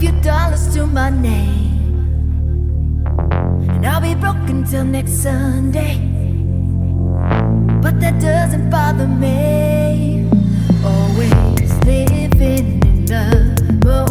few dollars to my name. And I'll be broke until next Sunday. But that doesn't bother me. Always living in the moment.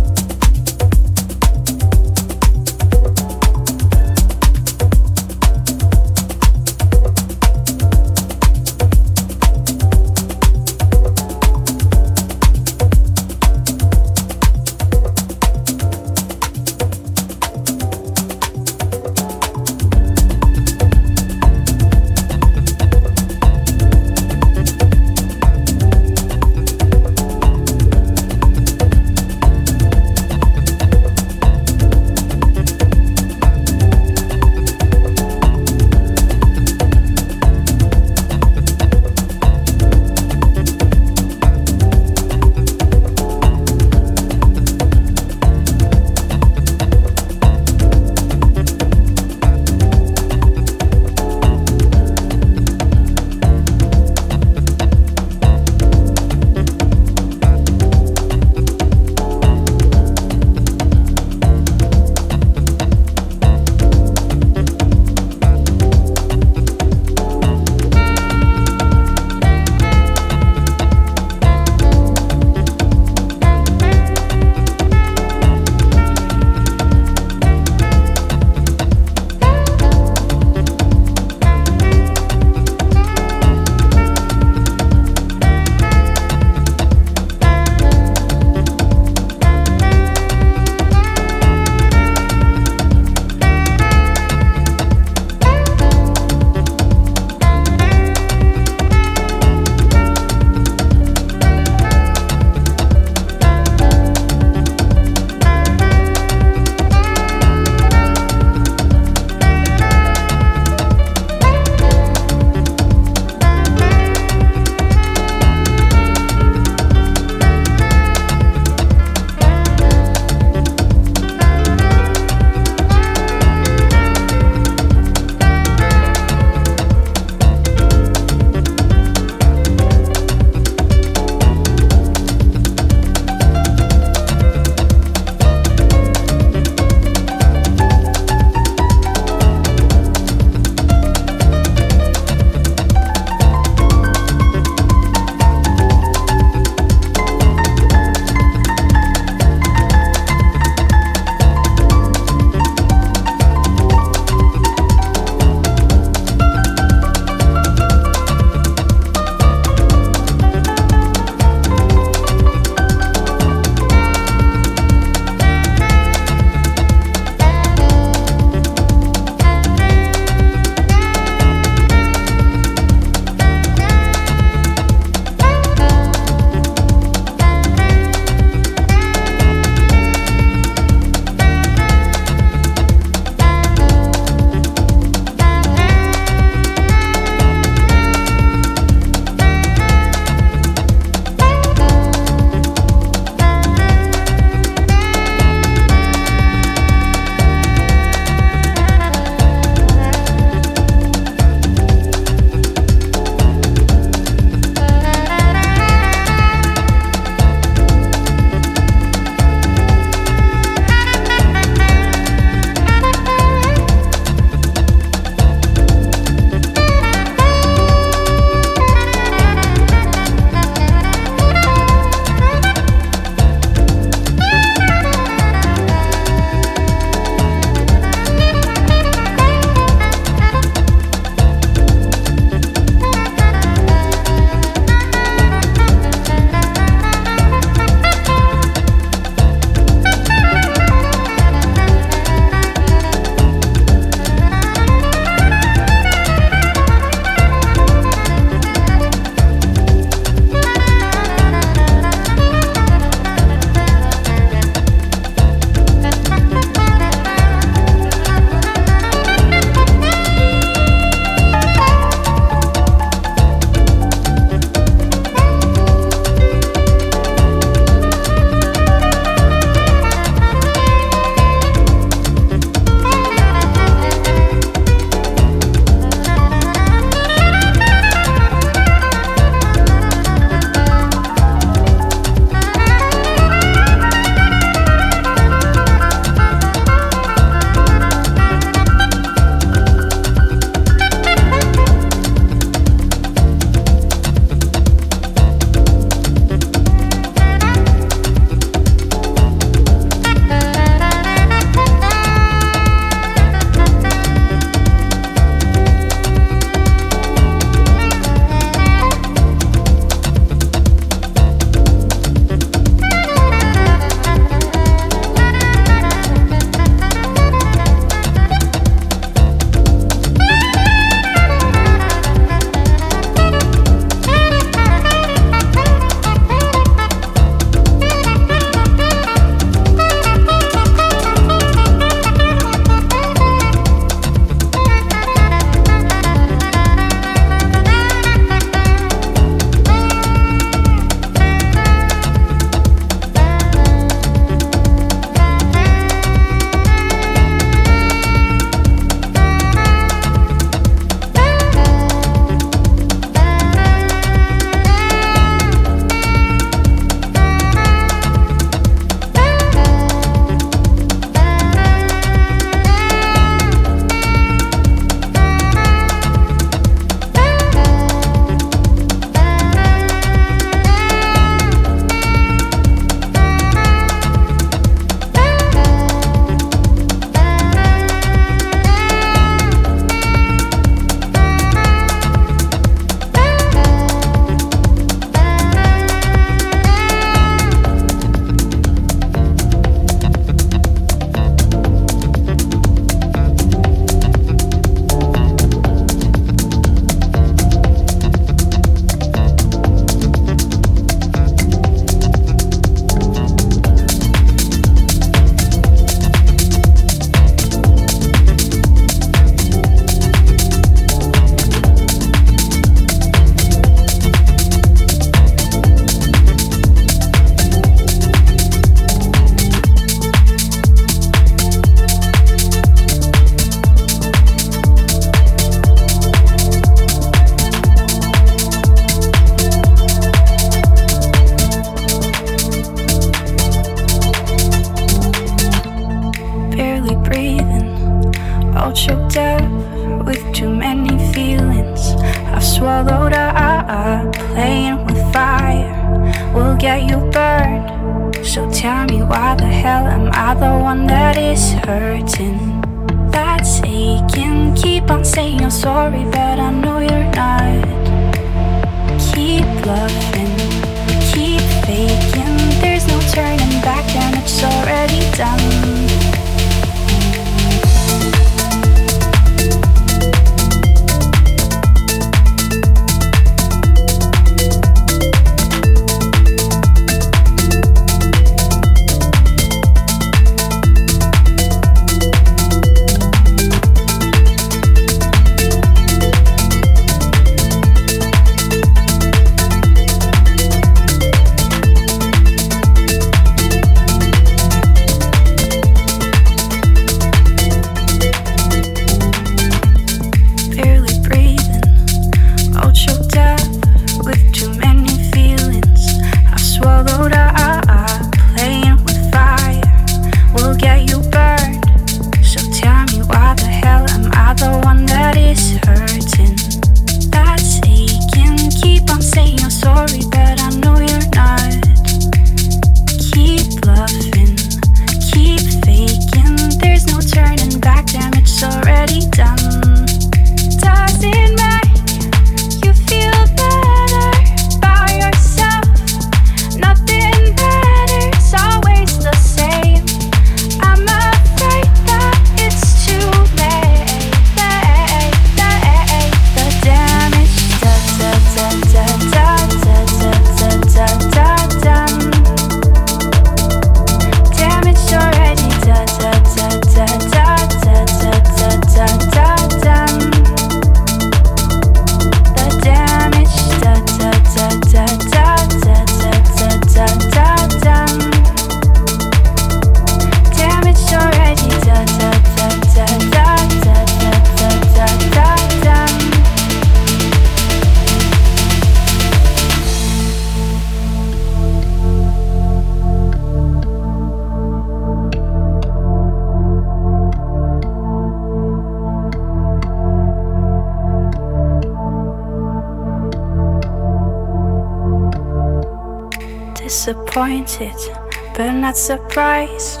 Surprised.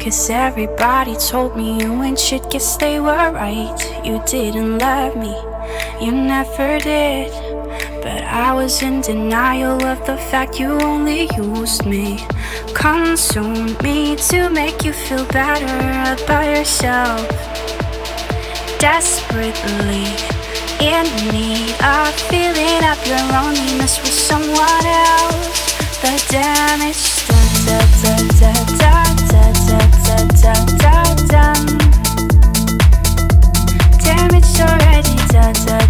Cause everybody told me you and shit, guess they were right. You didn't love me, you never did. But I was in denial of the fact you only used me. Consumed me to make you feel better about yourself. Desperately in need of filling up your loneliness with someone else the damage done, Damn it's already done.